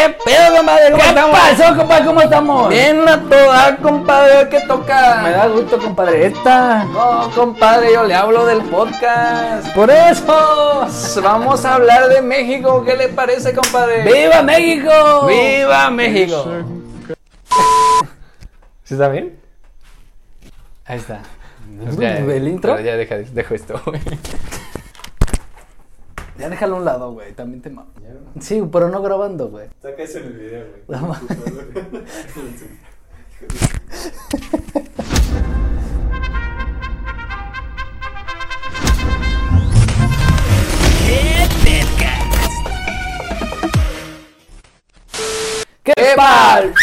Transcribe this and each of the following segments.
¿Qué pedo, compadre? ¿Cómo ¿Qué estamos? pasó, compadre? ¿Cómo estamos? Bien a toda, compadre, ¿qué Me toca? da gusto, compadre. Esta. No, compadre, yo le hablo del podcast. Por eso. Vamos a hablar de México, ¿qué le parece, compadre? ¡Viva México! ¡Viva México! ¿Sí está bien? Ahí está. Ya, ¿El intro? Ya deja, dejo esto. Ya déjalo a un lado, güey. También te ma- Sí, pero no grabando, güey. Saca eso en el video, güey. No ma- ¿Qué tal?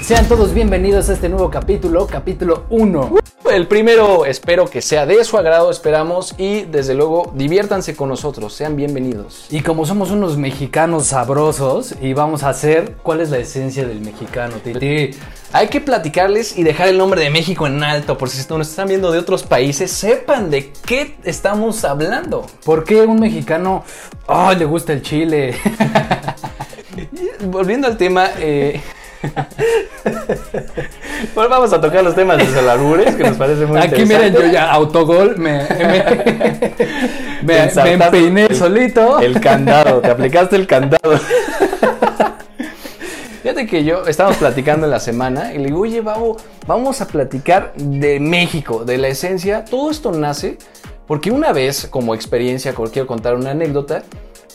Sean todos bienvenidos a este nuevo capítulo, capítulo 1. El primero espero que sea de su agrado, esperamos, y desde luego diviértanse con nosotros, sean bienvenidos. Y como somos unos mexicanos sabrosos, y vamos a hacer cuál es la esencia del mexicano, Titi. Hay que platicarles y dejar el nombre de México en alto, por si nos están viendo de otros países, sepan de qué estamos hablando. ¿Por qué un mexicano ay, le gusta el chile? Volviendo al tema, eh... bueno, vamos a tocar los temas de los albures, que nos parece muy Aquí miren, interesante. yo ya autogol, me, me, me, empeiné el- solito. El candado, te aplicaste el candado. Fíjate que yo estábamos platicando en la semana y le digo, oye, vamos, vamos a platicar de México, de la esencia. Todo esto nace porque una vez, como experiencia, quiero contar una anécdota,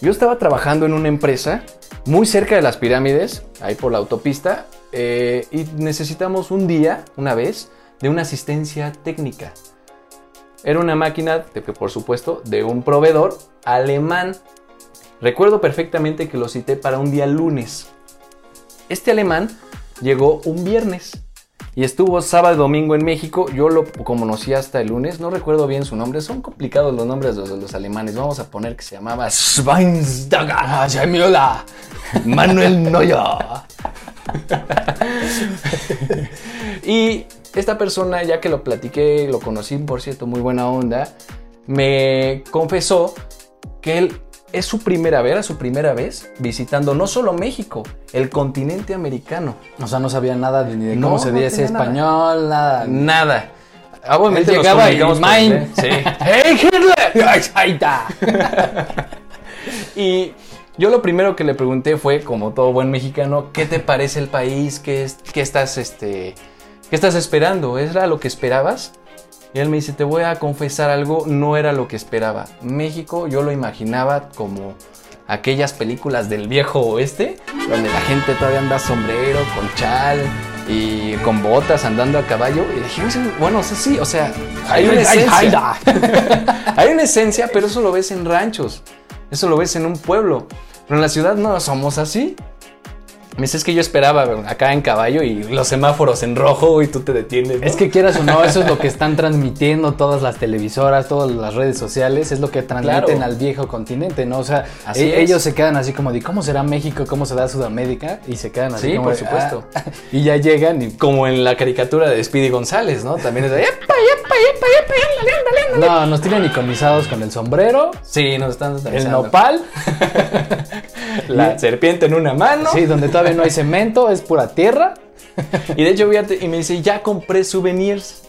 yo estaba trabajando en una empresa muy cerca de las pirámides, ahí por la autopista, eh, y necesitamos un día, una vez, de una asistencia técnica. Era una máquina, por supuesto, de un proveedor alemán. Recuerdo perfectamente que lo cité para un día lunes. Este alemán llegó un viernes y estuvo sábado y domingo en México. Yo lo conocí hasta el lunes, no recuerdo bien su nombre. Son complicados los nombres de los, los alemanes. Vamos a poner que se llamaba Schweinsdager Jamiola Manuel Neuer. y esta persona, ya que lo platiqué, lo conocí, por cierto, muy buena onda, me confesó que él es su primera vez, era su primera vez visitando no solo México, el continente americano. O sea, no sabía nada de, ni de No, cómo se dice español, nada. Nada. Obviamente Él llegaba y ¿eh? Sí. ¡Hey, Hitler! Ay, ahí está. Y yo lo primero que le pregunté fue, como todo buen mexicano, ¿qué te parece el país? ¿Qué, es- qué estás, este, qué estás esperando? ¿Era lo que esperabas? Y él me dice, te voy a confesar algo, no era lo que esperaba. México yo lo imaginaba como aquellas películas del viejo oeste, donde la gente todavía anda sombrero, con chal y con botas andando a caballo. Y dije, bueno, sí, o sea, hay una esencia. ay, Hay una esencia, pero eso lo ves en ranchos. Eso lo ves en un pueblo. Pero en la ciudad no somos así. Me dice, es que yo esperaba acá en caballo y los semáforos en rojo y tú te detienes. ¿no? Es que quieras o no, eso es lo que están transmitiendo todas las televisoras, todas las redes sociales, es lo que transmiten Claro. al viejo continente, ¿no? O sea, Así e- es. ellos se quedan así como de cómo será México, cómo será Sudamérica, y se quedan así Sí, como por de, supuesto. "Ah", y ya llegan y Como en la caricatura de Speedy González, ¿no? También es de, ¡epa, epa, epa, epa, ándale, ándale, ándale". no, nos tienen iconizados con el sombrero, Sí, nos están el nopal, La serpiente en una mano. sí, donde no hay cemento, es pura tierra. Y de hecho, y me dice, ya compré souvenirs.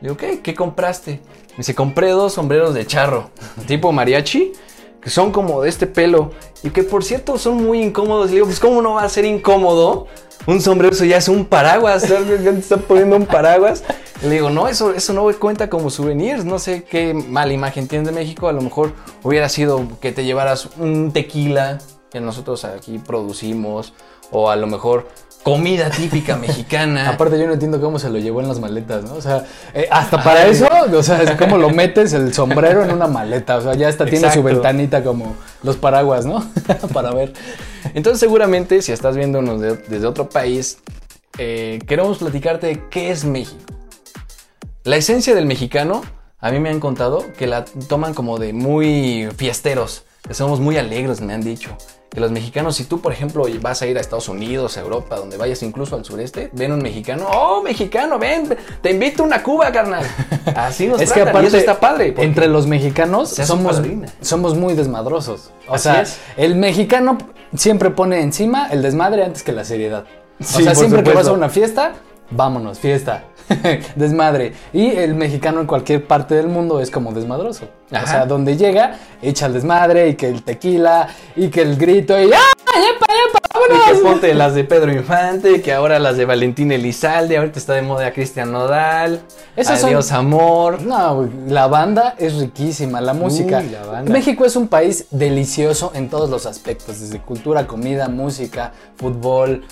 Le digo, ¿qué? ¿Qué compraste? Me dice, compré dos sombreros de charro, tipo mariachi, que son como de este pelo. Y que por cierto son muy incómodos. Le digo, pues ¿cómo no va a ser incómodo? Un sombrero, eso ya es un paraguas. Ya te está poniendo un paraguas. Le digo, no, eso, eso no cuenta como souvenirs. No sé qué mala imagen tienes de México. A lo mejor hubiera sido que te llevaras un tequila que nosotros aquí producimos. O a lo mejor comida típica mexicana. Aparte yo no entiendo cómo se lo llevó en las maletas, ¿no? O sea, eh, hasta para eso, o sea, es como lo metes el sombrero en una maleta, o sea, ya hasta tiene su ventanita como los paraguas, ¿no? para ver. Entonces seguramente si estás viéndonos de- desde otro país, eh, queremos platicarte de qué es México. La esencia del mexicano, a mí me han contado que la toman como de muy fiesteros, que somos muy alegres, me han dicho. Que los mexicanos, si tú, por ejemplo, vas a ir a Estados Unidos, a Europa, donde vayas incluso al sureste, ven un mexicano, oh, mexicano, ven, te invito a una Cuba, carnal. Así nos Es que y aparte, eso está padre. entre los mexicanos somos, somos muy desmadrosos. O Así sea, es. el mexicano siempre pone encima el desmadre antes que la seriedad. Sí, o sea, siempre que vas a supuesto. una fiesta, vámonos, fiesta. desmadre. Y el mexicano en cualquier parte del mundo es como desmadroso. Ajá. O sea, donde llega, echa el desmadre y que el tequila y que el grito y ¡ah! ¡Yepa, yepa! Y que ¡Vámonos! ponte las de Pedro Infante, que ahora las de Valentín Elizalde, ahorita está de moda Cristian Nodal. Son- Adiós amor. No, la banda es riquísima, la música. Uy, la banda. México es un país delicioso en todos los aspectos, desde cultura, comida, música, fútbol.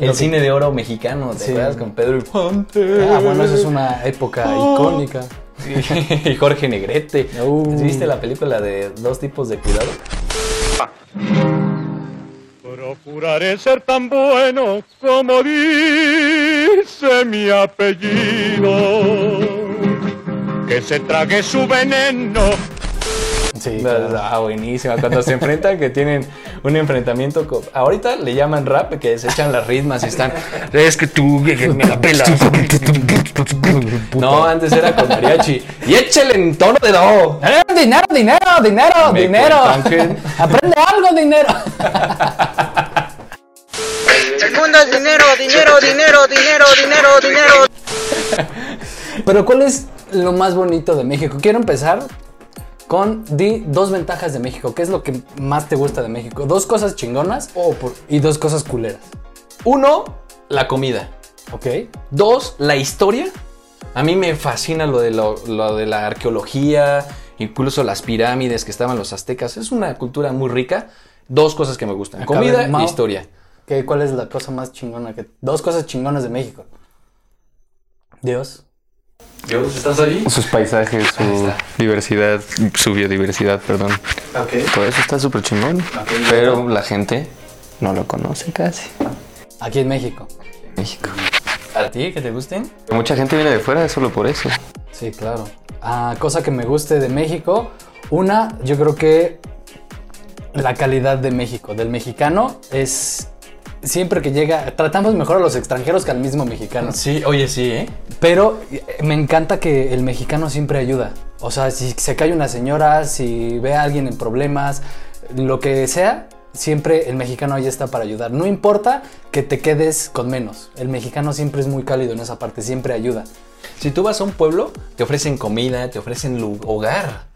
El que- cine de oro mexicano, ¿te Sí. acuerdas? Con Pedro Infante. Ah, bueno, esa es una época icónica. y Jorge Negrete. Uh. ¿Viste la película de dos tipos de cuidado? Procuraré ser tan bueno como dice mi apellido. Que se trague su veneno. Sí, claro. Ah, buenísima. Cuando se enfrentan, que tienen un enfrentamiento. Ahorita le llaman rap, que se echan las ritmas y están. Es que tú me la pelas. No, antes era con mariachi. Y échale en tono de do. ¡Eh, Dinero, dinero, dinero, Me dinero. cuentan Aprende algo, dinero. Es dinero, dinero, dinero, dinero, dinero, dinero. Pero ¿cuál es lo más bonito de México? Quiero empezar con di dos ventajas de México. ¿Qué es lo que más te gusta de México? Dos cosas chingonas Oh, por- y dos cosas culeras. Uno, la comida. ¿Ok? Dos, la historia. A mí me fascina lo de, lo, lo de la arqueología, incluso las pirámides que estaban los aztecas. Es una cultura muy rica. Dos cosas que me gustan. Acá, Comida Mao. e historia. ¿Qué, ¿Cuál es la cosa más chingona? Que, dos cosas chingonas de México. Dios. Dios, ¿estás ahí? Sus paisajes, su diversidad, su biodiversidad, perdón. Todo eso está súper chingón. pero la gente no lo conoce casi. Aquí en México. México. ¿A ti que te gusten? Mucha gente viene de fuera solo por eso. Sí, claro. Ah, cosa que me guste de México. Una, yo creo que la calidad de México, del mexicano, es siempre que llega, tratamos mejor a los extranjeros que al mismo mexicano. Sí, oye, sí, ¿eh? Pero eh, me encanta que el mexicano siempre ayuda. O sea, si se cae una señora, si ve a alguien en problemas, lo que sea, siempre el mexicano ahí está para ayudar. No importa que te quedes con menos. El mexicano siempre es muy cálido en esa parte, siempre ayuda. Si tú vas a un pueblo, te ofrecen comida, te ofrecen hogar.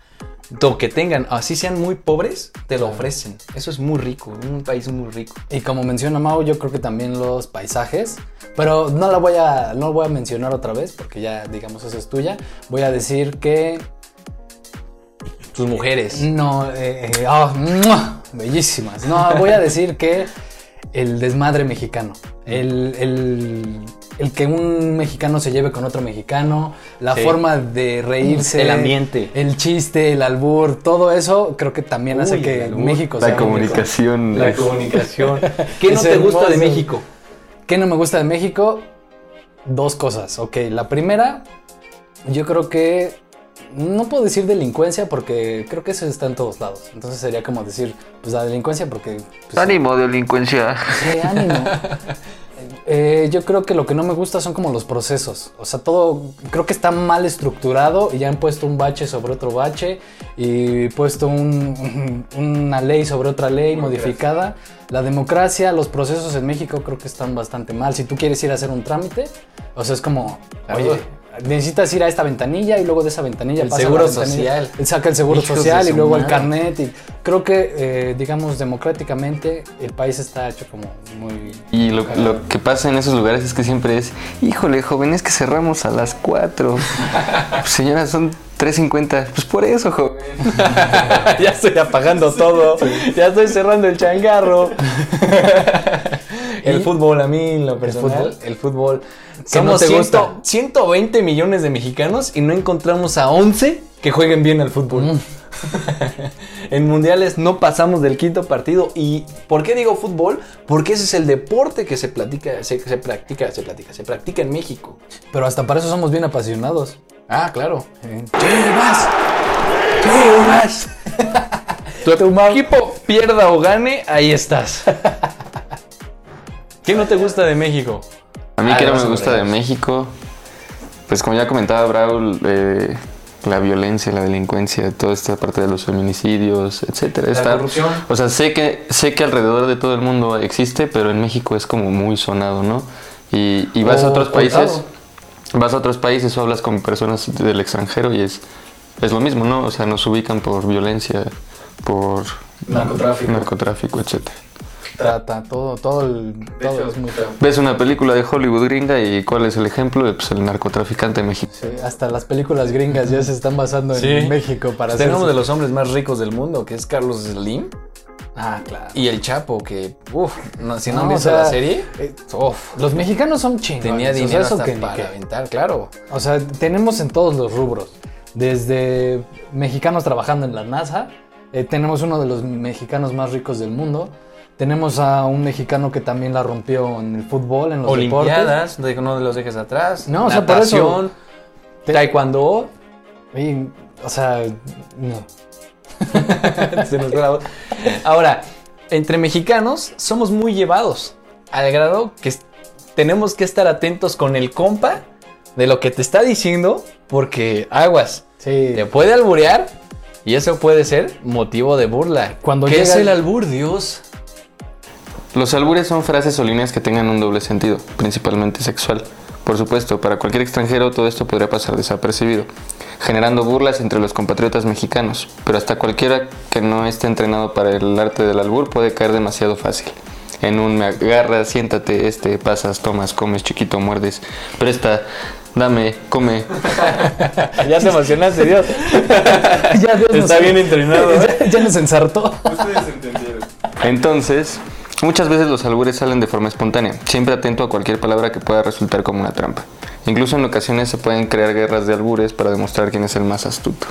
Lo que tengan, así sean muy pobres, te lo ofrecen. Eso es muy rico, un país muy rico. Y como menciona Mau, yo creo que también los paisajes, pero no la voy a, no la voy a mencionar otra vez porque ya, digamos, esa es tuya. Voy a decir que Tus mujeres. no, eh, ¡mua! bellísimas. No, voy a decir que el desmadre mexicano, el, el- el que un mexicano se lleve con otro mexicano, la Sí. forma de reírse, El ambiente. el chiste, el albur, todo eso creo que también hace Uy, que albur. México La sea comunicación. La comunicación. ¿Qué no Es te gusta de. México? ¿Qué no me gusta de México? Dos cosas. Ok, la primera, yo creo que no puedo decir delincuencia porque creo que eso está en todos lados. Entonces sería como decir, pues la delincuencia porque... pues, Ánimo, delincuencia. Sí, ánimo. Eh, yo creo que lo que no me gusta son como los procesos. O sea, todo creo que está mal estructurado y ya han puesto un bache sobre otro bache y puesto un- una ley sobre otra ley modificada. La democracia, los procesos en México creo que están bastante mal. Si tú quieres ir a hacer un trámite, o sea, es como, oye, necesitas ir a esta ventanilla y luego de esa ventanilla El pasa a la seguro social. Él saca el seguro Hijos social y luego el madre. carnet. Y creo que, eh, digamos, democráticamente el país está hecho como muy... Y lo, lo que pasa en esos lugares es que siempre es, híjole, joven, es que cerramos a las 4. Señora, son 3.50. Pues por eso, joven. ya estoy apagando todo. Ya estoy cerrando el changarro. el fútbol, a mí, en lo personal, el fútbol. ¿Qué no Somos te 100 gusta? 120 millones de mexicanos y no encontramos a 11 que jueguen bien al fútbol. en mundiales no pasamos del quinto partido. ¿Y por qué digo fútbol? Porque ese es el deporte que se platica, se, se practica, se platica, se practica en México. Pero hasta para eso somos bien apasionados. Ah, claro. ¡Chivas! ¡Chivas! tu equipo pierda o gane, ahí estás. ¿Qué no te gusta de México? A mí Ah, que no me gusta de. México, pues como ya comentaba Braul, eh, la violencia, la delincuencia, toda esta parte de los feminicidios, etcétera. Está- corrupción. O sea, sé que sé que alrededor de todo el mundo existe, pero en México es como muy sonado, ¿no? Y, y vas a O otros países, contado. vas a otros países o hablas con personas del extranjero y es es lo mismo, ¿no? O sea, nos ubican por violencia, por Narcotráfico. narcotráfico, etcétera. Trata, todo, todo, el, todo es muy feo. Ves una película de Hollywood gringa y ¿cuál es el ejemplo? Pues el narcotraficante mexicano. Sí, hasta las películas gringas ya se están basando en. México para hacer. Tenemos su- de los hombres más ricos del mundo, que es Carlos Slim. Ah, claro. Y el Chapo, que, uff, no, si no, No, han o visto sea, la serie, eh, uf, Los mexicanos son chingones. tenía o sea, dinero eso hasta que ni para aventar, claro. O sea, tenemos en todos los rubros. Desde mexicanos trabajando en la NASA, eh, tenemos uno de los mexicanos más ricos del mundo. Tenemos a un mexicano que también la rompió en el fútbol, en los Olimpiadas, de- no los dejes atrás. No, o sea, por eso- natación, taekwondo. deportes. Y, o sea, no. Se nos voz. Ahora, entre mexicanos somos muy llevados al grado que es- tenemos que estar atentos con el compa de lo que te está diciendo porque aguas, Sí. te puede alburear y eso puede ser motivo de burla. Cuando ¿Qué es llega el el- albur, Dios? Los albures son frases o líneas que tengan un doble sentido, principalmente sexual. Por supuesto, para cualquier extranjero todo esto podría pasar desapercibido, generando burlas entre los compatriotas mexicanos, pero hasta cualquiera que no esté entrenado para el arte del albur puede caer demasiado fácil. En un me agarras, siéntate, este, pasas, tomas, comes, chiquito, muerdes, presta, dame, come. ya te emocionaste, Dios. ya Dios Está nos- bien entrenado. ¿eh? ya, ya nos ensartó. Entonces, muchas veces los albures salen de forma espontánea, siempre atento a cualquier palabra que pueda resultar como una trampa. Incluso en ocasiones se pueden crear guerras de albures para demostrar quién es el más astuto.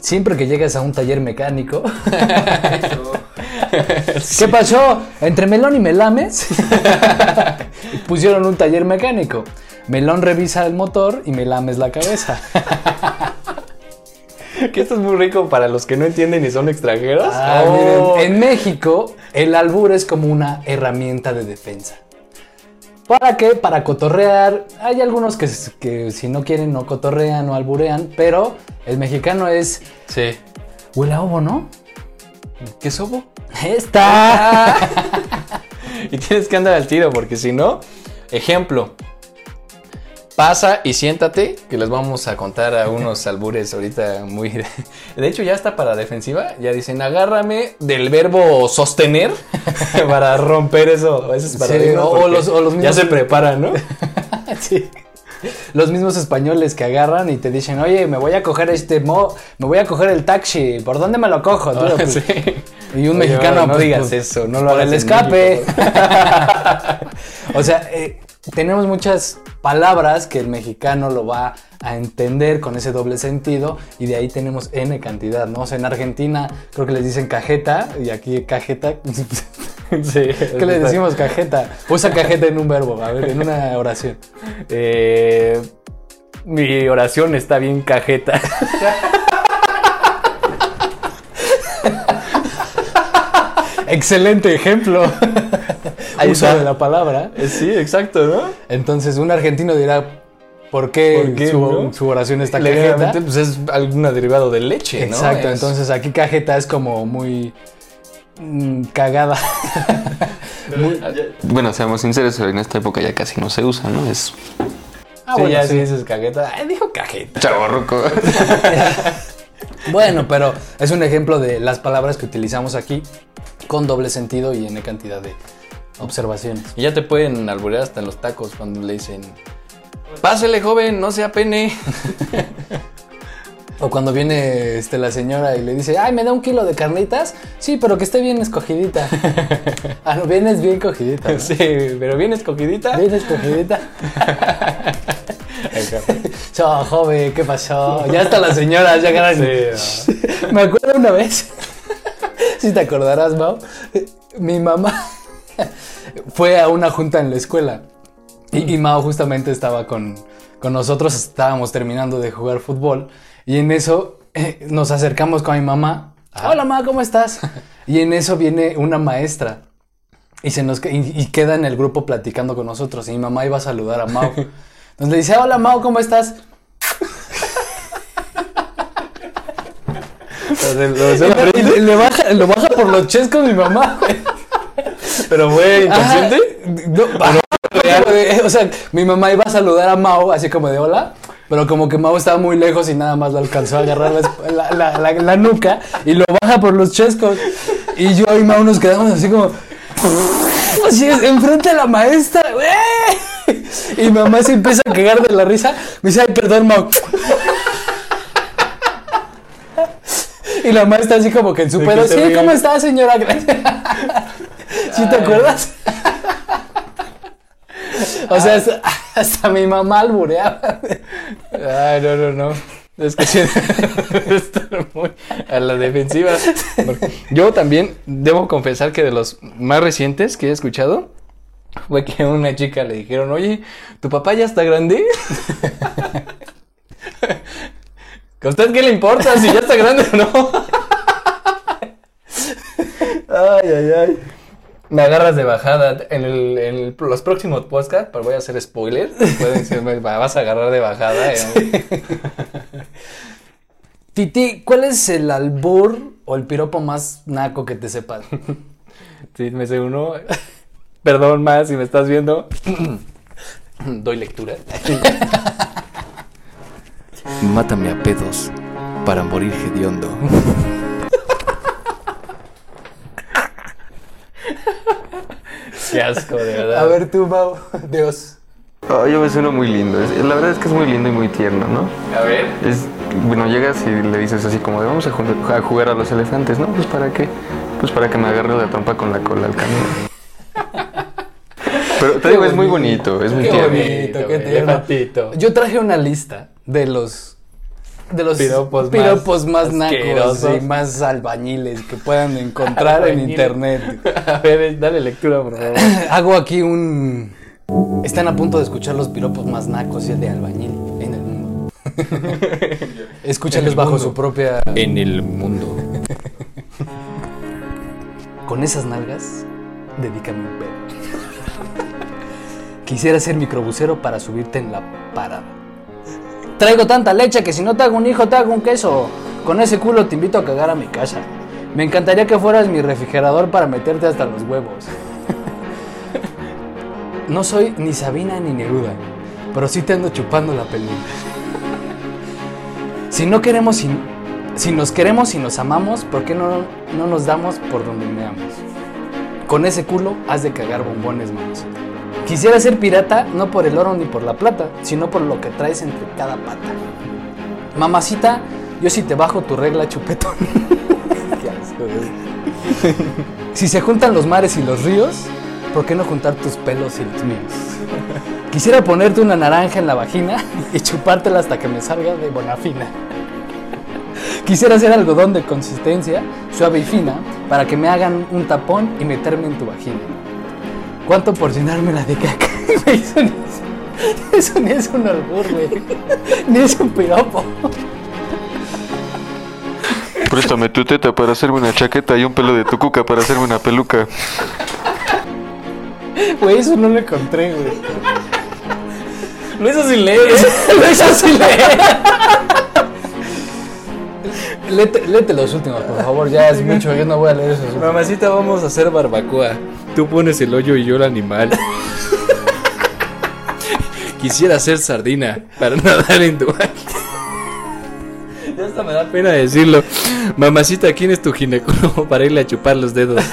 Siempre que llegas a un taller mecánico. ¿Qué pasó? Entre Melón y Melames pusieron un taller mecánico. Melón revisa el motor y Melames la cabeza. Que esto es muy rico para los que no entienden y son extranjeros. Ah, Oh. miren, en México el albur es como una herramienta de defensa. ¿Para qué? Para cotorrear. Hay algunos que, que si no quieren no cotorrean o alburean, pero el mexicano es Sí. huele a ovo, ¿no? ¿Qué sobo? Está. y tienes que andar al tiro porque si no, ejemplo, pasa y siéntate, que les vamos a contar a unos albures ahorita muy... De, hecho ya está para defensiva, ya dicen agárrame del verbo sostener para romper eso. Ese es para Sí, o- o los- o los ya mismos- se preparan, ¿no? Sí. Los mismos españoles que agarran y te dicen, oye, me voy a coger este mo, me voy a coger el taxi, ¿por dónde me lo cojo? tío?" Pues, Sí. Y un Oye, mexicano, no pues, digas pues, eso, no lo hagas el escape. O sea, eh, tenemos muchas palabras que el mexicano lo va a entender con ese doble sentido y de ahí tenemos N cantidad, ¿no? O sea, en Argentina creo que les dicen cajeta y aquí cajeta. Sí. ¿Qué le decimos cajeta? Usa cajeta en un verbo, a ver, en una oración. Eh, mi oración está bien cajeta. Excelente ejemplo. Ahí Uso está. de la palabra. Eh, Sí, exacto, ¿no? Entonces, un argentino dirá, ¿por qué, ¿Por qué, su, no? su oración está cajeta? Pues es algún derivado de leche, ¿no? Exacto, Es- entonces aquí cajeta es como muy mm, cagada. Muy- Bueno, seamos sinceros, en esta época ya casi no se usa, ¿no? Es Ah, sí, bueno, ya sí. dices cajeta. Ay, dijo cajeta. chaborruco. Bueno, pero es un ejemplo de las palabras que utilizamos aquí con doble sentido y en cantidad de observaciones. Y ya te pueden alburear hasta en los tacos cuando le dicen... Pásele, joven, no sea pene. O cuando viene este, la señora y le dice, ay, ¿me da un kilo de carnitas? Sí, pero que esté bien escogidita. ah, no, vienes bien cogidita. ¿no? Sí, pero bien escogidita. Bien escogidita. So, joven, ¿qué pasó? Ya está la señora, ya ganan. Me acuerdo una vez, si te acordarás, Mau, mi mamá fue a una junta en la escuela y, y Mao justamente estaba con, con nosotros, estábamos terminando de jugar fútbol y en eso eh, nos acercamos con mi mamá. Hola, mamá, ¿cómo estás? Y en eso viene una maestra y, se nos, y, y queda en el grupo platicando con nosotros y mi mamá iba a saludar a Mao. Entonces le dice, hola Mao, ¿cómo estás? Baja, lo baja por los chescos mi mamá. güey. Pero fue inconsciente. No, ajá, como de- o sea, mi mamá iba a saludar a Mao, así como de hola, pero como que Mao estaba muy lejos y nada más lo alcanzó a agarrar la, la- la- la- la nuca y lo baja por los chescos. Y yo y Mao nos quedamos así como. Así es, enfrente de la maestra, güey. Y mamá se empieza a cagar de la risa. Me dice, ay, perdón, Mao. Y la maestra así como que en su ¿De pedo, qué se sí? ¿cómo está, señora? ¿Sí te acuerdas? O sea, hasta, hasta mi mamá albureaba. Ay, no, no, no. Es que sí, estar muy a la defensiva. Yo también debo confesar que de los más recientes que he escuchado fue que a una chica le dijeron, oye, ¿tu papá ya está grande? ¿A usted qué le importa si ya está grande o no? ay, ay, ay. Me agarras de bajada en, el- en el- los próximos podcasts, pero voy a hacer spoiler. Pueden ser, me vas a agarrar de bajada. eh. Titi, ¿cuál es el albur o el piropo más naco que te sepas? Sí, me sé uno. Perdón más si me estás viendo. Doy lectura. Mátame a pedos para morir hediondo. Qué asco, de verdad. A ver tú, Mau. Dios. Ah, yo me sueno muy lindo. La verdad es que es muy lindo y muy tierno, ¿no? A ver. Es, bueno, llegas y le dices así como de vamos a, ju- a jugar a los elefantes, ¿no? Pues para qué? Pues para que me agarre la trompa con la cola al camino. Pero te digo, es muy bonito, es muy Qué tierno. bonito, qué tierno. elefantito. Yo traje una lista de los de los Piropos más piropos más, nacos y más albañiles que puedan encontrar en internet. A ver, dale lectura, por favor. Hago aquí un están a punto de escuchar los piropos más nacos y el de albañil en el mundo. Escúchalos bajo su propia En el mundo. Con esas nalgas, dedícame un pedo. Quisiera ser microbusero para subirte en la parada. Traigo tanta leche que si no te hago un hijo, te hago un queso. Con ese culo te invito a cagar a mi casa. Me encantaría que fueras mi refrigerador para meterte hasta los huevos. No soy ni Sabina ni Neruda, pero sí te ando chupando la película. Si no queremos, si, si nos queremos y nos amamos, ¿por qué no, no nos damos por donde meamos? Con ese culo has de cagar bombones, manos. Quisiera ser pirata no por el oro ni por la plata, sino por lo que traes entre cada pata. Mamacita, yo si te bajo tu regla chupetón. Si se juntan los mares y los ríos, ¿por qué no juntar tus pelos y los míos? Quisiera ponerte una naranja en la vagina y chupártela hasta que me salga de bonafina. Quisiera hacer algodón de consistencia suave y fina para que me hagan un tapón y meterme en tu vagina. ¿Cuánto por llenármela de caca? Eso ni es, eso ni es un albur, güey. Ni es un piropo. Préstame tu teta para hacerme una chaqueta y un pelo de tu cuca para hacerme una peluca. Güey, eso no lo encontré, güey. Lo hizo sin leer. Lo hizo sin leer. Léete, léete los últimos, por favor. Ya es mucho. Yo no voy a leer esos últimos. Mamacita, vamos a hacer barbacoa. Tú pones el hoyo y yo el animal. Quisiera ser sardina para nadar en tu Ya hasta me da pena decirlo. Mamacita, ¿quién es tu ginecólogo para irle a chupar los dedos?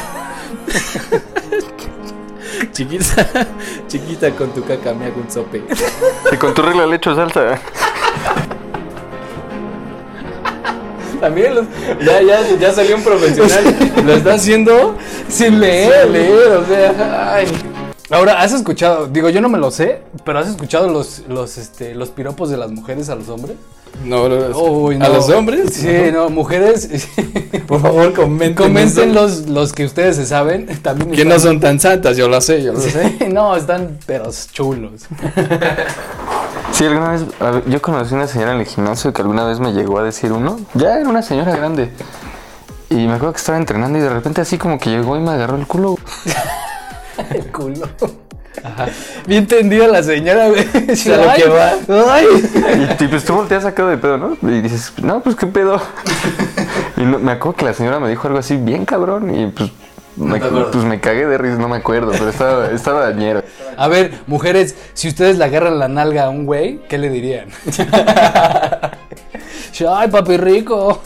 chiquita, chiquita, con tu caca me hago un sope. Y con tu regla le echo salsa. También los- ya, ya, ya salió un profesional. Lo está haciendo Sin leer. sin leer, o sea, ay. Ahora, ¿has escuchado? Digo, yo no me lo sé, pero ¿has escuchado los, los, este, los piropos de las mujeres a los hombres? No, no, no. Uy, ¿A los hombres? Sí, no, mujeres. Por favor, comenten. Comenten los, los que ustedes se saben. También Que no son tan santas, yo lo sé, yo lo sé. No, están pero chulos. Sí, alguna vez, yo conocí una señora en el gimnasio que alguna vez me llegó a decir uno. Ya era una señora grande. Y me acuerdo que estaba entrenando y de repente así como que llegó y me agarró el culo. El culo. Bien tendida la señora, güey. Sí, lo que va. Ay. Y pues tú volteas sacado de pedo, ¿no? Y dices, no, pues qué pedo. Y no- me acuerdo que la señora me dijo algo así bien cabrón y pues me, pues me cagué de risa, no me acuerdo, pero estaba, estaba dañero. A ver, mujeres, si ustedes le agarran la nalga a un güey, ¿qué le dirían? Ay, papi rico.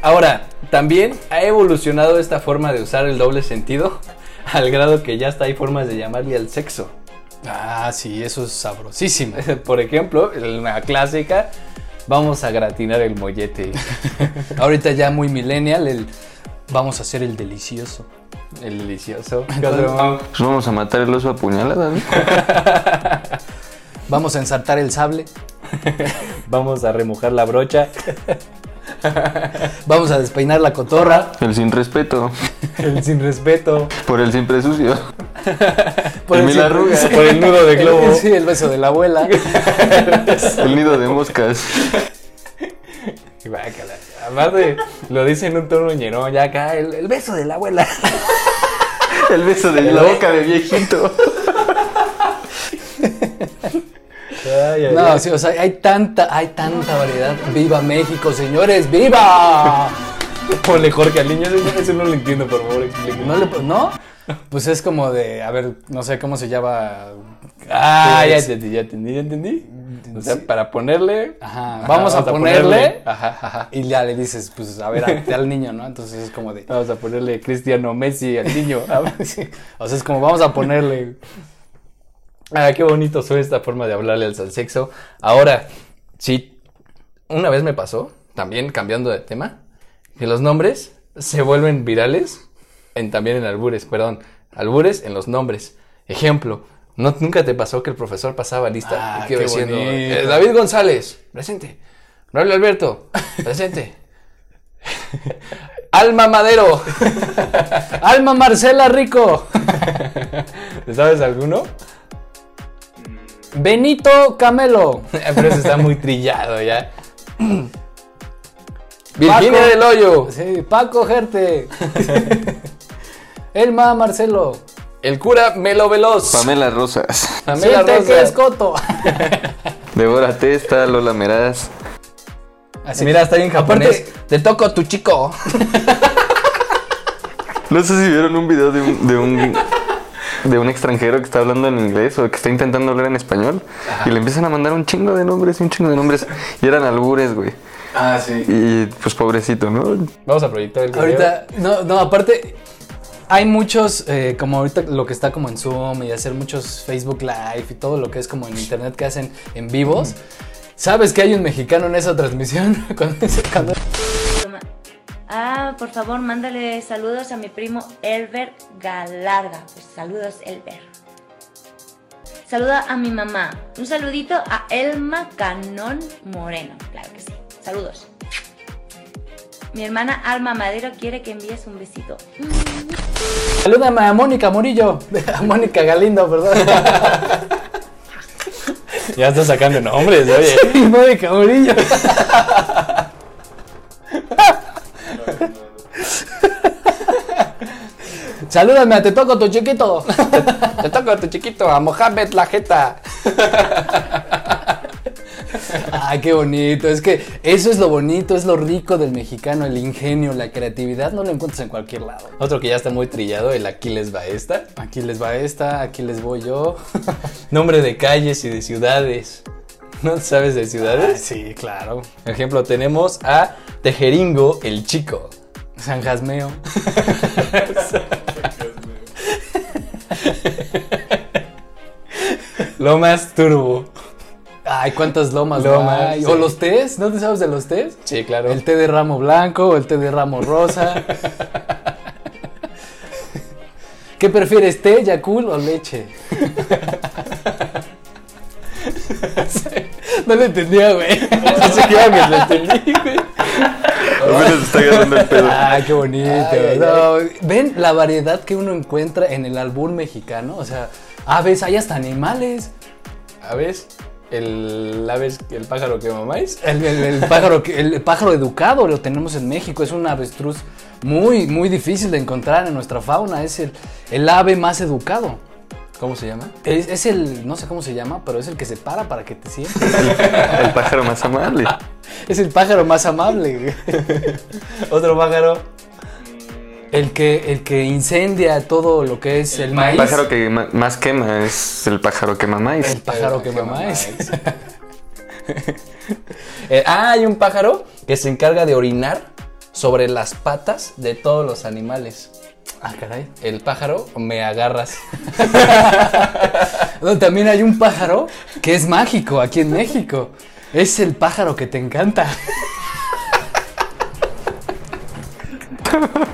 Ahora, también ha evolucionado esta forma de usar el doble sentido al grado que ya hasta hay formas de llamarle al sexo. Ah, sí, eso es sabrosísimo. Por ejemplo, en la clásica, vamos a gratinar el mollete. Ahorita ya muy millennial, el vamos a hacer el delicioso. El delicioso. Pues vamos a matar el oso a puñaladas, ¿no? Vamos a ensartar el sable. Vamos a remojar la brocha. Vamos a despeinar la cotorra. El sin respeto, El sin respeto. por el siempre sucio. Por el mil. Por el nudo de globo. Sí, el beso de la abuela. El nido de moscas. Aparte, lo dice en un tono ñerón, ya acá, el, el beso de la abuela. El beso de la boca de viejito. Ay, ay, No, ay. sí, o sea, hay tanta, hay tanta variedad. ¡Viva México, señores! ¡Viva! Ponle Jorge al niño, eso, no lo entiendo, por favor, explíqueme. ¿No? Le, ¿No? Pues es como de, a ver, no sé cómo se llama. Ah, ya entendí, ya entendí, ya entendí. O sea, para ponerle. Ajá, Ajá, vamos, a ponerle. Ajá, ajá. Y ya le dices, pues a ver, a- al niño, ¿no? Entonces es como de. Vamos a ponerle Cristiano Messi al niño. sí. O sea, es como vamos a ponerle. Ah, qué bonito suena esta forma de hablarle al sexo. Ahora, sí, una vez me pasó, también cambiando de tema, que los nombres se vuelven virales en, también en albures, perdón, albures en los nombres. Ejemplo, ¿no, ¿nunca te pasó que el profesor pasaba lista Ah, y qué diciendo, eh, David González, presente. Braulio Alberto, presente. Alma Madero. ¡Alma Marcela Rico! ¿Sabes alguno? Benito Camelo. Pero eso está muy trillado ya. Virginia Paco. del Hoyo. Sí, Paco Gerte. Elma Marcelo. El cura Melo Veloz. Pamela Rosas. Pamela Siente que Rosa. es Coto. Débora Testa, Lola Meraz. Así. Mira, está bien japonés. Aparte- Te toco tu chico. No sé si vieron un video de un, de un, de un extranjero que está hablando en inglés o que está intentando hablar en español y le empiezan a mandar un chingo de nombres, un chingo de nombres y eran albures, güey. Ah, sí. Y pues pobrecito, ¿no? Vamos a proyectar el video. Ahorita, no, no, aparte, hay muchos, eh, como ahorita lo que está como en Zoom y hacer muchos Facebook Live y todo lo que es como en internet que hacen en vivos. ¿Sabes que hay un mexicano en esa transmisión? Cuando, cuando- Ah, por favor, mándale saludos a mi primo Elber Galarga. Pues saludos, Elber. Saluda a mi mamá. Un saludito a Elma Canón Moreno. Claro que sí. Saludos. Mi hermana Alma Madero quiere que envíes un besito. Salúdame a Mónica Murillo. A Mónica Galindo, perdón. Ya está sacando nombres, oye. Sí, Mónica Murillo. Salúdame a Te Toco Tu Chiquito. Te toco a tu chiquito, a Mohamed la jeta. Ay, qué bonito. Es que eso es lo bonito, es lo rico del mexicano, el ingenio, la creatividad. No lo encuentras en cualquier lado. Otro que ya está muy trillado, el Aquiles va esta. Aquí les va esta, aquí les voy yo. Nombre de calles y de ciudades. ¿No sabes de Ah, ciudades? sí, claro. Por ejemplo, tenemos a Tejeringo el Chico. San Jasmeo. Lomas Turbo. Ay, cuántas lomas, Lomas, no hay. sí. O los tés, ¿no te sabes de los tés? Sí, claro. El té de ramo blanco o el té de ramo rosa. ¿Qué prefieres, té, Yakul o leche? no lo entendía, güey. Así que ya me lo entendí, güey. Apenas está agarrando el pedo. Ay, qué bonito. Ay, ay, No, ¿Ven la variedad que uno encuentra en el albur mexicano? O sea, aves, hay hasta animales. A ver. El ave, el pájaro que mamáis. El, el- el pájaro, que- el pájaro educado lo tenemos en México. Es un avestruz muy, muy difícil de encontrar en nuestra fauna. Es el, el ave más educado. ¿Cómo se llama? Es, es el, no sé cómo se llama, pero es el que se para para que te sientes. El pájaro más amable. es el pájaro más amable. Otro pájaro. El que, el que incendia todo lo que es el, El maíz. pájaro que más quema es el pájaro que mamáis. El pájaro que mamáis. Eh, ah, hay un pájaro que se encarga de orinar sobre las patas de todos los animales. Ah, caray. El pájaro me agarras. No, también hay un pájaro que es mágico aquí en México. Es el pájaro que te encanta.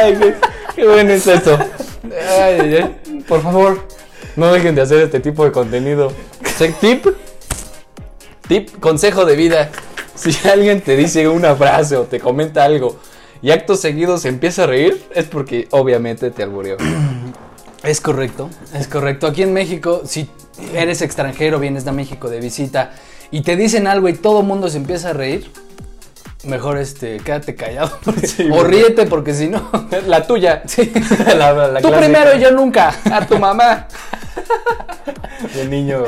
Ay, qué, qué bueno es eso. Ay, ay, ay. Por favor, no dejen de hacer este tipo de contenido. Tip, tip, consejo de vida. Si alguien te dice una frase o te comenta algo y acto seguido se empieza a reír, es porque obviamente te albureó. Es correcto, es correcto. Aquí en México, si eres extranjero, vienes de México de visita y te dicen algo y todo el mundo se empieza a reír, mejor este, quédate callado. o ríete porque si no... La tuya. Sí. La- la Tú clásica. primero y yo nunca. A tu mamá. De niño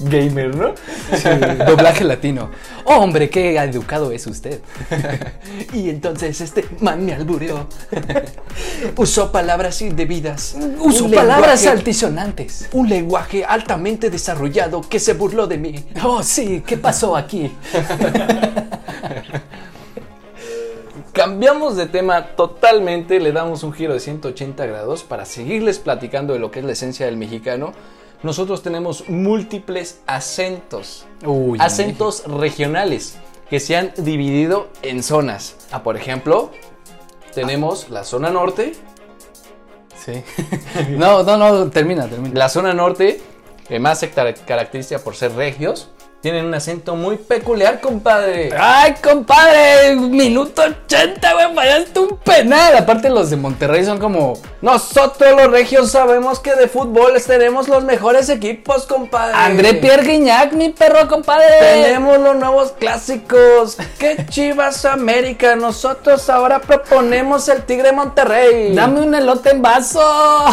gamer, ¿no? Sí, doblaje latino. Oh, hombre, qué educado es usted. Y entonces este man me albureó. Usó palabras indebidas. Un palabras lenguaje- altisonantes. Un lenguaje altamente desarrollado que se burló de mí. Oh, sí, ¿qué pasó aquí? Cambiamos de tema totalmente, le damos un giro de 180 grados para seguirles platicando de lo que es la esencia del mexicano. Nosotros tenemos múltiples acentos, Uy, acentos regionales que se han dividido en zonas. Ah, por ejemplo, tenemos la zona norte, Sí. No, no, no, termina, termina. La zona norte, que más se car- caracteriza por ser regios, tienen un acento muy peculiar, compadre. Ay, compadre, minuto 80, güey, fallaste un penal. Aparte los de Monterrey son como... Nosotros los regios sabemos que de fútbol tenemos los mejores equipos, compadre. André Pierre Guignac, mi perro, compadre. Tenemos los nuevos clásicos. ¡Qué chivas América! Nosotros ahora proponemos el Tigre Monterrey. Dame un elote en vaso.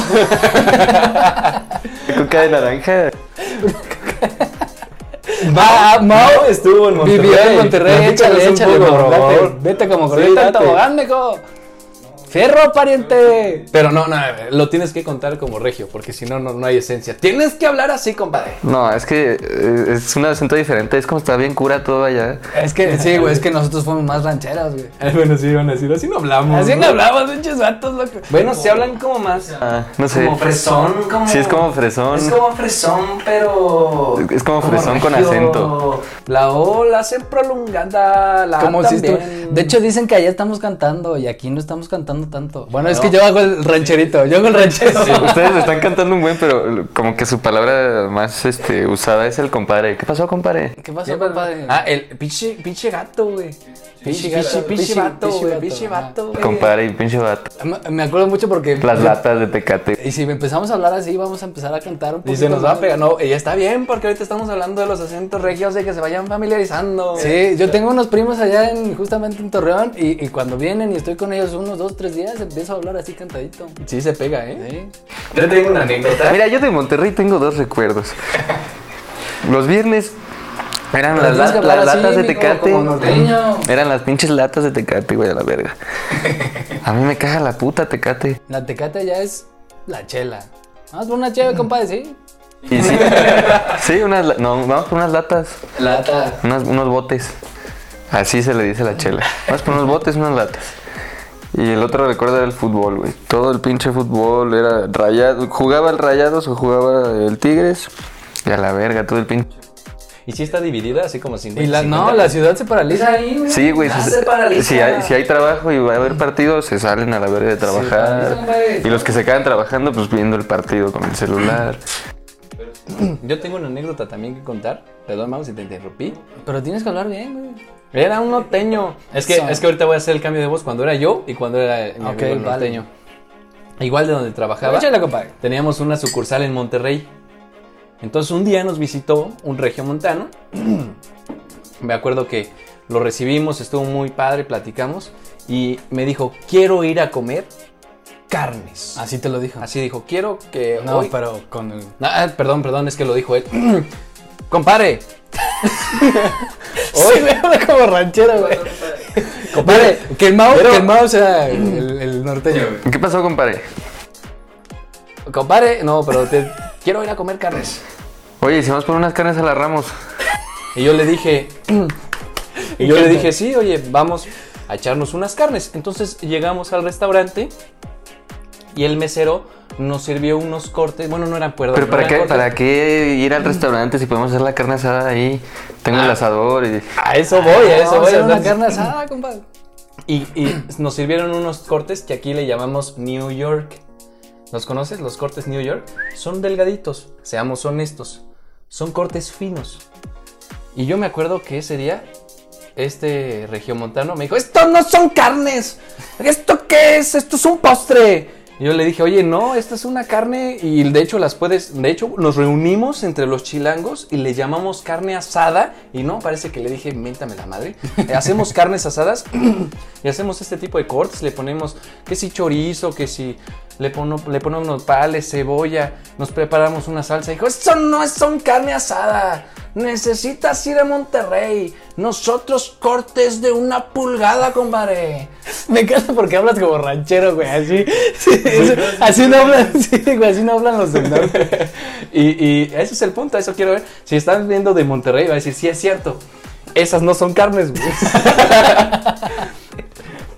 Coca de naranja. Va, Mau. estuvo en Monterrey. Vivió en Monterrey, échale, échale, Mau, por favor. Vete como Sí, corriente mijo. Fierro, pariente. Pero no, no, lo tienes que contar como regio, porque si no, no, no hay esencia. Tienes que hablar así, compadre. No, es que eh, es un acento diferente. Es como está bien cura todo allá. Es que, sí, güey, es que nosotros fuimos más rancheras, güey. Bueno, sí, van a decir, así no hablamos. Así ¿no? no hablamos, pinches vatos, loco. Bueno, se hablan como más. Ah, no sé. Como fresón, como. Sí, es como fresón. Es como fresón, pero. Es como fresón con acento. La O la hacen prolongada, la Como si estu- también. De hecho, dicen que allá estamos cantando y aquí no estamos cantando tanto. Bueno, es que yo hago el rancherito, yo hago el rancherito. Sí, ustedes están cantando un buen, pero como que su palabra más este, usada es el compadre. ¿Qué pasó, compadre? ¿Qué pasó, compadre? Ah, el pinche, pinche gato, güey. Pinche, gato, pinche, vato, pinche güey. vato, Pinche ajá. vato, güey. Compadre y pinche vato. Me- acuerdo mucho porque. Las latas de tecate. Y si empezamos a hablar así, vamos a empezar a cantar un poquito. Y se nos va a pegar. No, y está bien, porque ahorita estamos hablando de los acentos regios de que se vayan familiarizando. Sí, yo tengo unos primos allá en, justamente en Torreón y, y cuando vienen y estoy con ellos unos dos, tres días, empiezo a hablar así cantadito. Sí se pega, ¿eh? Sí. Yo tengo una anécdota. Mira, yo de Monterrey tengo dos recuerdos. Los viernes eran las, la- así, latas de tecate. Eran las pinches latas de tecate, güey, a la verga. A mí me caga la puta tecate. La tecate ya es la chela. Vamos por una chela, compadre, sí. Y sí, sí unas, no, vamos por unas latas, Lata. unas- unos botes. Así se le dice a la chela. Vamos por unos botes, unas latas. Y el otro recuerdo era el fútbol, güey. Todo el pinche fútbol era rayado. Jugaba el Rayados o jugaba el Tigres. Y a la verga, todo el pinche. Y sí está dividida, así como 50. Y la, no, la ciudad se paraliza ahí, güey. Sí, güey. Si- se paraliza. Si hay, si hay trabajo y va a haber partidos, se salen a la verga de trabajar. y los que se quedan trabajando, pues viendo el partido con el celular. Yo tengo una anécdota también que contar. Perdón, Mau, si te interrumpí. Pero tienes que hablar bien, güey. Era un norteño. Es que, es que ahorita voy a hacer el cambio de voz cuando era yo y cuando era mi amigo el vale. norteño. igual de donde trabajaba, Échale, compadre. teníamos una sucursal en Monterrey. Entonces un día nos visitó un regiomontano. Me acuerdo que lo recibimos, estuvo muy padre, platicamos. Y me dijo, quiero ir a comer carnes. Así te lo dijo. Así dijo, quiero que No, hoy- pero con el... Ah, perdón, perdón, es que lo dijo él. Compare, Hoy me habla como ranchero, güey. compadre, Que el Mao, Pero- que el Mao sea el, el norteño. ¿Qué pasó, compadre? compadre, no, pero te- quiero ir a comer carnes. Oye, si vamos por unas carnes a la Ramos. Y yo le dije, y yo le dije, sí, oye, vamos a echarnos unas carnes. Entonces llegamos al restaurante y el mesero nos sirvió unos cortes, bueno, no eran puertas. Pero ¿para qué, ¿para qué ir al restaurante si podemos hacer la carne asada ahí? Tengo el asador y... A eso voy, a eso Vamos a voy. hacer una carne asada, compadre. Y, y nos sirvieron unos cortes que aquí le llamamos New York. ¿Los conoces? Los cortes New York. Son delgaditos, seamos honestos. Son cortes finos. Y yo me acuerdo que ese día, este regiomontano me dijo, esto no son carnes. ¿Esto qué es? Esto es un postre. Y yo le dije, oye, no, esta es una carne y de hecho las puedes, de hecho nos reunimos entre los chilangos y le llamamos carne asada y no, parece que le dije, méntame la madre. Eh, hacemos carnes asadas y hacemos este tipo de cortes, le ponemos que si chorizo, que si le, pono- le ponemos nopales, cebolla, nos preparamos una salsa. Dijo, esto no es son carne asada. Necesitas ir a Monterrey. Nosotros cortes de una pulgada, compadre. Me encanta porque hablas como ranchero, güey. Así, sí, eso- así no hablan, sí, güey, así no hablan los del norte. y, y ese es el punto, eso quiero ver. Si están viendo de Monterrey, va a decir, sí es cierto. Esas no son carnes, güey.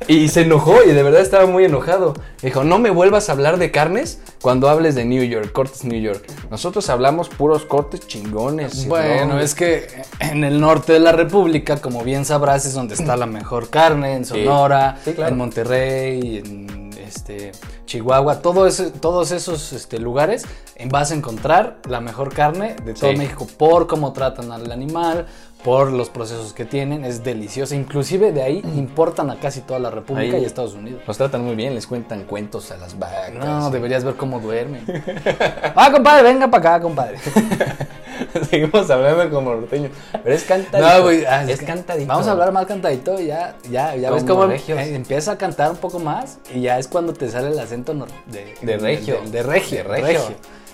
Y se enojó y de verdad estaba muy enojado. Dijo, no me vuelvas a hablar de carnes cuando hables de New York, cortes New York. Nosotros hablamos puros cortes chingones. Bueno, ¿no? es que en el norte de la República, como bien sabrás, es donde está la mejor carne, en Sonora, Sí, claro. en Monterrey, en este Chihuahua, todo ese- todos esos este, lugares en- vas a encontrar la mejor carne de todo Sí. México por cómo tratan al animal, por los procesos que tienen, es deliciosa. Inclusive de ahí importan a casi toda la República Ahí. y Estados Unidos. Nos tratan muy bien, les cuentan cuentos a las vacas. No, deberías ver cómo duermen. ah, compadre, venga para acá, compadre. Seguimos hablando como norteño. Pero es cantadito. No, güey, ah, es cantadito. Vamos a hablar más cantadito y ya, ya, ya ves cómo regios. eh, empieza a cantar un poco más y ya es cuando te sale el acento de, De regio. De, de regio, De regio.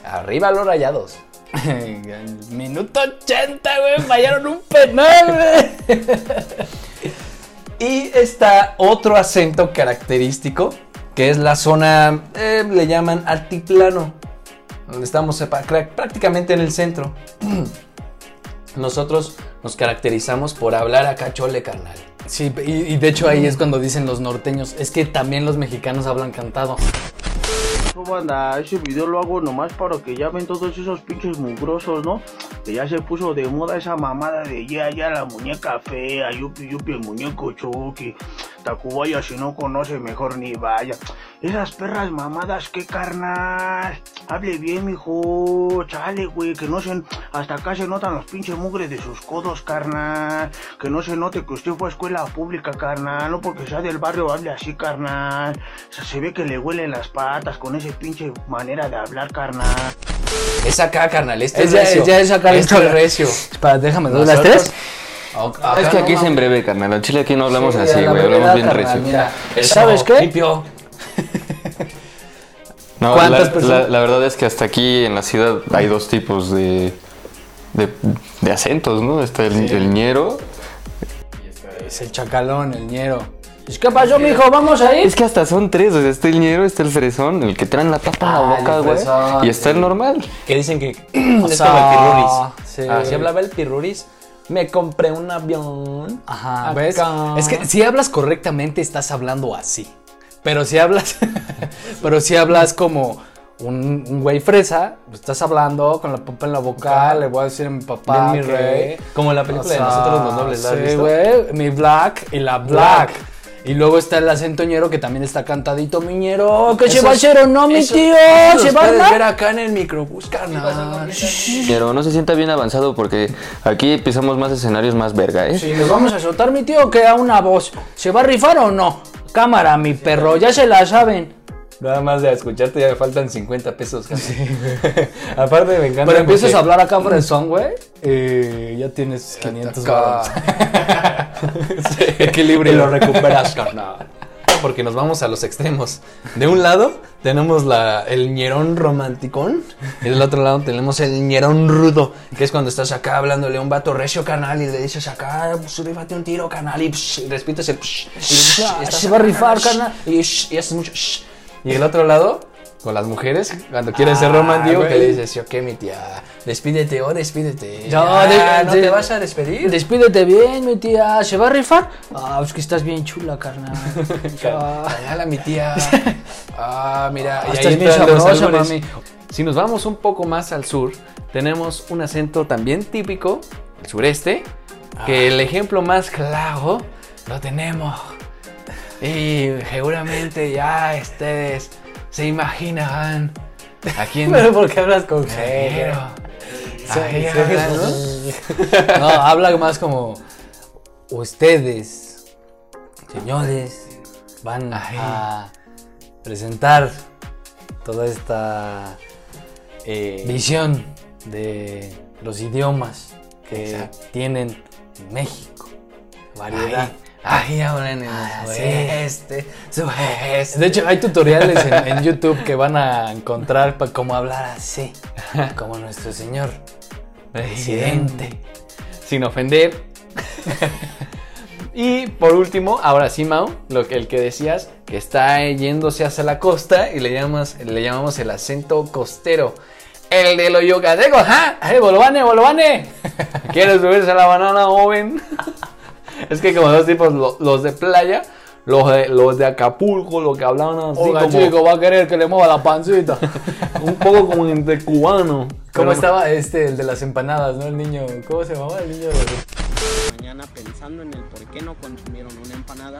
Arriba los rayados. Minuto 80, güey, fallaron un penal, güey. Y está otro acento característico, que es la zona, eh, le llaman altiplano, donde estamos prácticamente en el centro. Nosotros nos caracterizamos por hablar a cachole carnal. Sí, y, y de hecho ahí es cuando dicen los norteños, es que también los mexicanos hablan cantado. No, banda, ese video lo hago nomás para que ya ven todos esos pinches mugrosos, ¿no? Que ya se puso de moda esa mamada de ya, ya la muñeca fea, yupi, yupi, el muñeco Chucky. Tacubaya si no conoce mejor ni vaya. Esas perras mamadas, qué carnal. Hable bien, mijo. Chale, güey, que no se... Hasta acá se notan los pinches mugres de sus codos, carnal. Que no se note que usted fue a escuela pública, carnal. No porque sea del barrio, hable así, carnal. O sea, se ve que le huelen las patas con ese pinche manera de hablar, carnal. Es acá, carnal, este es, Es ya- recio. ya es acá, Este es recio. Espera, déjame dos, Nosotros- las tres. Es que aquí es en breve, carnal. En Chile aquí no hablamos Sí, así, a güey. Hablamos bien carnal, recio. mira. ¿Sabes qué? Limpio. No, ¿Cuántas la, personas? la- la verdad es que hasta aquí en la ciudad hay dos tipos de, de, de acentos, ¿no? Está el, el ñero. Es el chacalón, el ñero. ¿Qué pasó, mijo? ¿Vamos a ir? Es que hasta son tres, o sea, está el ñero, está el fresón, el que traen la tapa en Ah, la boca, güey. Y está el normal. Que dicen que O es como el pirruris. sí. Así hablaba el pirruris. Me compré un avión. Ajá, Acá. ¿ves? Es que si hablas correctamente estás hablando así. Pero si hablas, pero si hablas como un, un güey fresa, pues estás hablando con la papa en la boca, le voy a decir a mi papá mi rey. Como la película O sea, de nosotros los nobles, ¿la has sí, visto? güey, mi black y la black. Y luego está el acento ñero que también está cantadito, mi ñero, que se Esos- va a hacer o no, mi Eso- tío, se va a ver acá en el microbús, carnal. Pero no se sienta bien avanzado porque aquí pisamos más escenarios más verga, ¿eh? Si nos vamos a soltar, mi tío, que a una voz. ¿Se va a rifar o no? Cámara, mi perro, ya se la saben. Nada más de escucharte ya me faltan 50 pesos. casi. Aparte me encanta. Pero empiezas porque- a hablar acá fresón, güey, y ya tienes 500 Acá. baros. Sí. Equilibrio. Y lo recuperas, carnal. Porque nos vamos a los extremos. De un lado tenemos la, el ñerón romanticón y del otro lado tenemos el ñerón rudo, que es cuando estás acá hablándole a un vato recio canal y le dices acá, pues rífate un tiro canal y, psh, y el psh, y, psh, y estás se va a rifar, shh, carnal. Y, y haces mucho shh. Y el otro lado, con las mujeres, cuando quieres ser Ah, romántico, que le dices, yo qué mi tía, despídete o despídete. No, Ah, ¿no te vas a despedir? Despídete bien, mi tía. ¿Se va a rifar? Ah, es que estás bien chula, carnal. Regala mi tía. Ah, mira. Ah, y estás ahí bien sabrosa, mami. Si nos vamos un poco más al sur, tenemos un acento también típico, el sureste, que el ejemplo más claro lo tenemos. Y seguramente ya ustedes se imaginarán a quién Pero ¿por qué hablas con género? Hablando. No, habla más como ustedes, señores, van Ay. a presentar toda esta Eh, visión de los idiomas que Exacto. tienen en México. Variedad. Ay, ahí hablan en Ah, el sí. sureste, sureste. De hecho, hay tutoriales en, en YouTube que van a encontrar para cómo hablar así, como nuestro señor presidente. Sin ofender. y por último, ahora sí, Mau, lo que, el que decías, que está yéndose hacia la costa y le, llamas, le llamamos el acento costero. El de los yucatecos, ¿ah? ¡Eh, Bolvane, Bolvane! ¿Quieres subirse a la banana, joven? es que como dos tipos, lo- los de playa, los de, los de Acapulco, los que hablaban así Oiga, como chico, va a querer que le mueva la pancita. un poco como entre cubano. ¿Cómo Pero- estaba este, el de las empanadas, no? El niño, ¿cómo se llamaba el niño? mañana pensando en el por qué no consumieron una empanada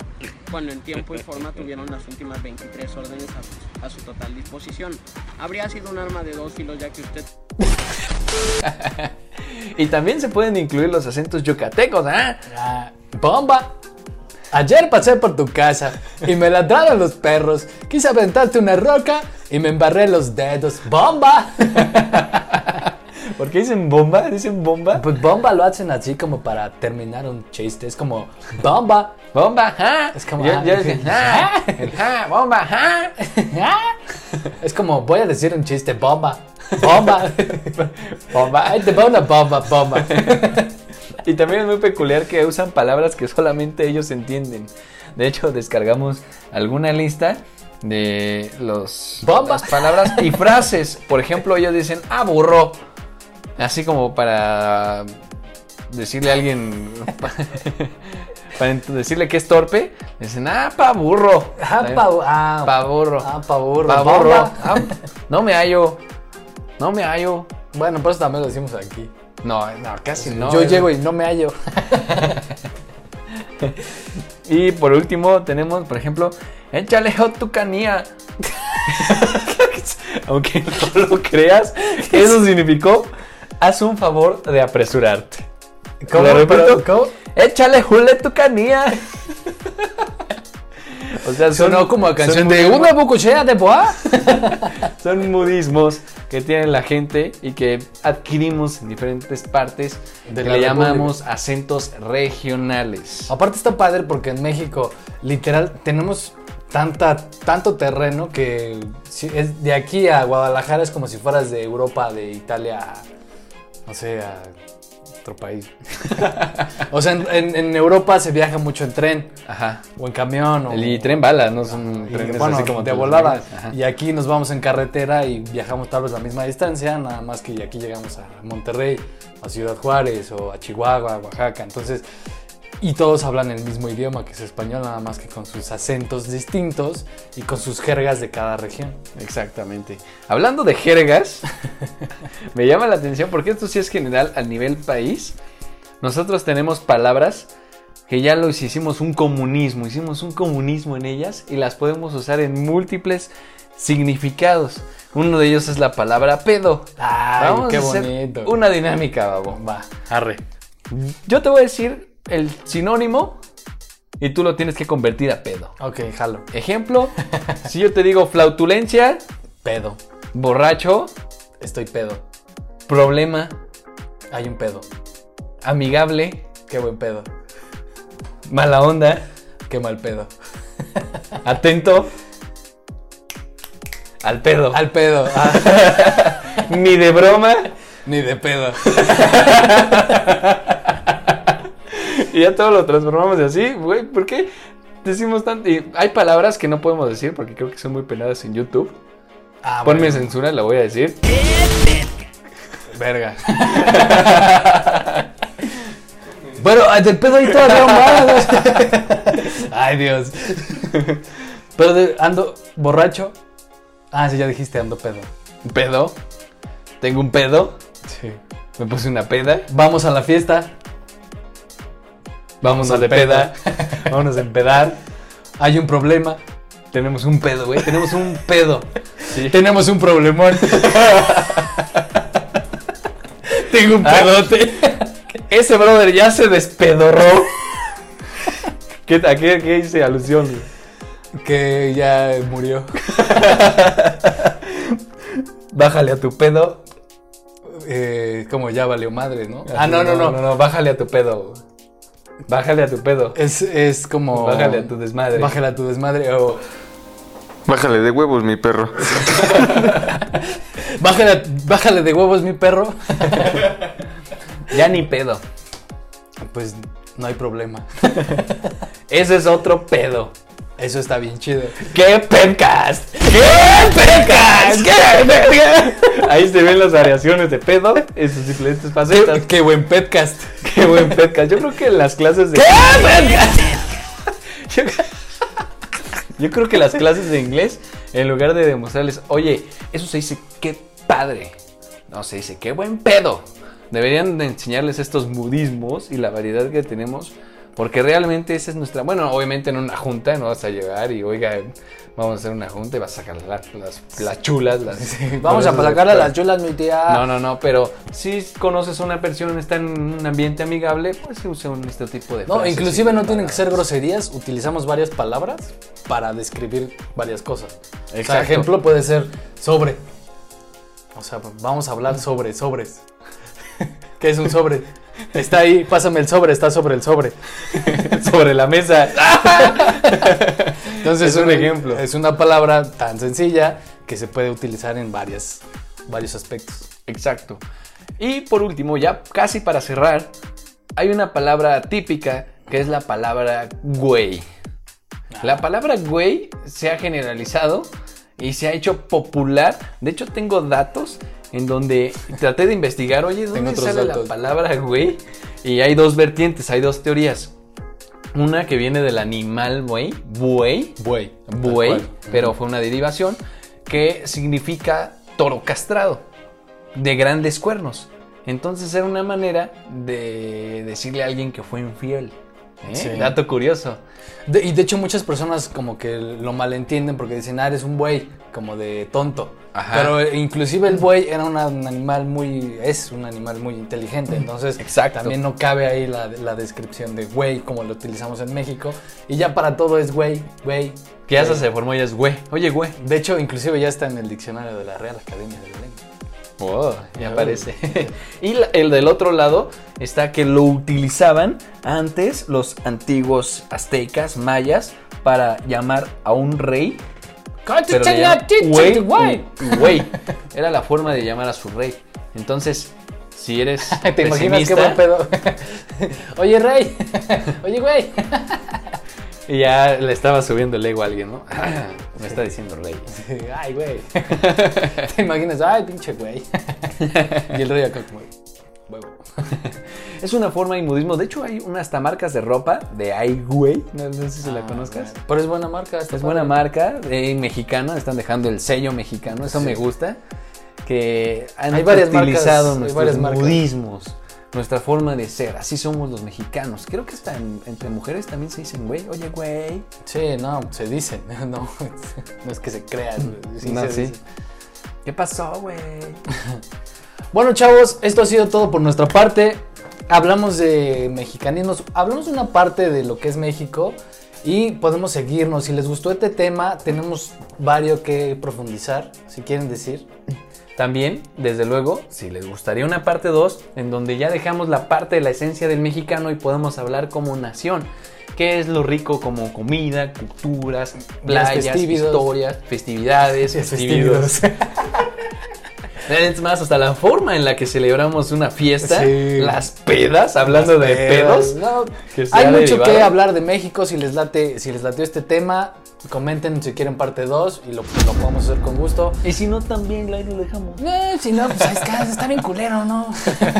cuando en tiempo y forma tuvieron las últimas 23 órdenes a, a su total disposición. Habría sido un arma de dos filos ya que usted Y también se pueden incluir los acentos yucatecos, ¿ah? Ah, ¡Bomba! Ayer pasé por tu casa y me ladraron los perros. Quise aventarte una roca y me embarré los dedos. ¡Bomba! ¿Por qué dicen bomba? ¿Dicen bomba? Pues bomba lo hacen así como para terminar un chiste. Es como bomba. Bomba, ¿ah? Es como, Yo, ah, yo dije. Es como voy a decir un chiste. Bomba. Bomba. Bomba. Ahí te va una bomba, bomba. Y también es muy peculiar que usan palabras que solamente ellos entienden. De hecho, descargamos alguna lista de los las palabras y frases. Por ejemplo, ellos dicen, ah, burro. Así como para decirle a alguien, para decirle que es torpe, dicen, ah, pa burro. Ah, pa, ah, Pa burro. ah, pa burro. Pa Bomba. burro. Ah, no me hallo. No me hallo. Bueno, pues también lo decimos aquí. No, no, casi no. Yo Es- llego y no me hallo. Y por último tenemos, por ejemplo, échale hot tu canía. Aunque no lo creas, eso significó haz un favor de apresurarte. ¿Cómo? ¿Lo repito? ¿cómo? Échale jule tu canía. O sea, son, Sonó como a canción son de una bucuchea de boa. Son modismos que tiene la gente y que adquirimos en diferentes partes De que la le República. llamamos acentos regionales. Aparte está padre porque en México, literal, tenemos tanta, tanto terreno que si es de aquí a Guadalajara es como si fueras de Europa, de Italia, no sé, a otro país. o sea, en, en- en Europa se viaja mucho en tren Ajá. o en camión. O, El tren bala, no son y, trenes bueno, así como de volada. Y aquí nos vamos en carretera y viajamos tal vez la misma distancia, nada más que aquí llegamos a Monterrey, a Ciudad Juárez o a Chihuahua, a Oaxaca. Entonces, y todos hablan el mismo idioma que es español, nada más que con sus acentos distintos y con sus jergas de cada región. Exactamente. Hablando de jergas, me llama la atención porque esto sí es general a nivel país. Nosotros tenemos palabras que ya los hicimos un comunismo, hicimos un comunismo en ellas y las podemos usar en múltiples significados. Uno de ellos es la palabra pedo. Ay, qué a hacer bonito. Una dinámica, babo. Va, arre. Yo te voy a decir el sinónimo y tú lo tienes que convertir a pedo. Ok, jalo. Ejemplo, si yo te digo flautulencia, Pedo. borracho, Estoy pedo. problema, Hay un pedo. amigable, Qué buen pedo. mala onda, Qué mal pedo. atento, al pedo. Al pedo. Ah, Ni de broma. ni de pedo. Y ya todo lo transformamos de así, güey. ¿Por qué decimos tanto? Y hay palabras que no podemos decir porque creo que son muy penadas en YouTube. Ah, Ponme bueno. censura, la voy a decir. Verga. bueno, ah, del pedo ahí todavía más. Ay, Dios. Pero de- ando borracho. Ah, sí, ya dijiste, ando pedo. Pedo. Tengo un pedo. Sí. Me puse una peda. Vamos a la fiesta. Vamos a al de peda. Vámonos a empedar. Hay un problema. Tenemos un pedo, güey. Tenemos un pedo. Sí. Tenemos un problemón. Tengo un Ah. pedote. Ese brother ya se despedorró. ¿Qué, ¿A qué, qué hice alusión? güey? que ya murió. Bájale a tu pedo. Eh, como ya valió madre, ¿no? Ah, no, no, no. No, no, bájale a tu pedo. Bájale a tu pedo. Es, es como. Bájale a tu desmadre. Bájale a tu desmadre. O. Bájale de huevos, mi perro. Bájale, bájale de huevos, mi perro. Ya ni pedo. Pues no hay problema. Ese es otro pedo. Eso está bien chido. ¡Qué podcast! ¡Qué podcast! ¡Qué verga! Ahí se ven las variaciones de pedo en sus diferentes facetas. Qué buen podcast. ¡Qué buen podcast! Yo creo que en las clases de... ¡Qué verga! Yo, yo creo que las clases de inglés, en lugar de demostrarles, oye, eso se dice qué padre. No, se dice qué buen pedo. Deberían de enseñarles estos modismos y la variedad que tenemos. Porque realmente esa es nuestra... Bueno, obviamente en una junta no vas a llegar y, oiga, vamos a hacer una junta y vas a sacar la- las, las chulas. Las, Vamos a sacarle a las chulas, mi tía. No, no, no, pero si conoces a una persona, está en un ambiente amigable, pues se usa un, este tipo de No, inclusive no tienen que ser groserías, utilizamos varias palabras para describir varias cosas. O sea, Exacto. ejemplo puede ser sobre. O sea, vamos a hablar sobre sobres. ¿Qué es un sobre? Está ahí, pásame el sobre, está sobre el sobre. sobre la mesa. Entonces Es un ejemplo. Es una palabra tan sencilla que se puede utilizar en varias, varios aspectos. Exacto. Y por último, ya casi para cerrar, hay una palabra típica que es la palabra güey. La palabra güey se ha generalizado y se ha hecho popular. De hecho, tengo datos en donde traté de investigar, oye, ¿dónde sale datos. la palabra güey? Y hay dos vertientes, hay dos teorías. Una que viene del animal buey, buey, Buey. buey, pero fue una derivación que significa toro castrado, de grandes cuernos. Entonces era una manera de decirle a alguien que fue infiel. ¿Eh? Sí. Dato curioso. De- y de hecho muchas personas como que lo malentienden porque dicen, ah, eres un buey, como de tonto. Ajá. Pero inclusive el buey era una- un animal muy, es un animal muy inteligente, entonces Exacto. también no cabe ahí la, la descripción de güey como lo utilizamos en México. Y ya para todo es güey, güey. Que ya se formó ya es güey. Oye, güey. De hecho, inclusive ya está en el diccionario de la Real Academia de. Oh, ya Oh. aparece. y el del otro lado está que lo utilizaban antes los antiguos aztecas, mayas, para llamar a un rey Pero güey, güey. güey. Era la forma de llamar a su rey. Entonces, si eres ¿Te imaginas qué buen pedo? Oye, rey. Oye, güey. Y ya le estaba subiendo el ego a alguien, ¿no? Me está diciendo rey. Ay, güey. ¿Te imaginas? Ay, pinche güey. Y el rey acá como, huevo. Es una forma de modismo. De hecho, hay unas hasta marcas de ropa de ay, güey. No sé si se la Ah, conozcas. Pero es buena marca. Es buena marca, eh, mexicana, están dejando el sello mexicano, eso Sí. me gusta. Que han Hay varias utilizado marcas, hay nuestros varias marcas. modismos, nuestra forma de ser, así somos los mexicanos. Creo que hasta en- entre mujeres también se dicen, güey, oye, güey. Sí, no, se dice. No, no es que se crean. sí No, se sí. ¿Qué pasó, güey? Bueno, chavos, esto ha sido todo por nuestra parte. hablamos de mexicanismos, hablamos de una parte de lo que es México y podemos seguirnos. Si les gustó este tema, tenemos varios que profundizar, si quieren decir. También, desde luego, si les gustaría una parte 2, en donde ya dejamos la parte de la esencia del mexicano y podemos hablar como nación. ¿Qué es lo rico como comida, culturas, playas, historias, festividades, Festívidos. Es más, hasta la forma en la que celebramos una fiesta, Sí. las pedas, hablando de pedos. No, que hay ha mucho que hablar de México. Si les late, si les latió este tema, comenten si quieren parte 2 y lo, lo podemos hacer con gusto. Y si no, también ahí lo dejamos. Eh, si no, pues es que está bien culero, ¿no?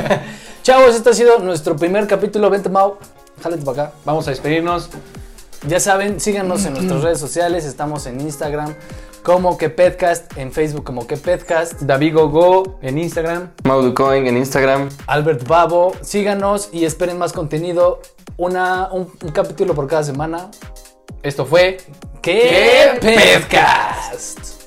Chavos, este ha sido nuestro primer capítulo. Vente, Mau. Jálate para acá. Vamos a despedirnos. Ya saben, síganos en nuestras redes sociales. Estamos en Instagram como que Petcast, en Facebook como que Petcast. David Gogo en Instagram. Mauducoin en Instagram. Albert Babo, síganos y esperen más contenido. Una, un, un capítulo por cada semana. Esto fue ¡Qué ¡Qué Petcast!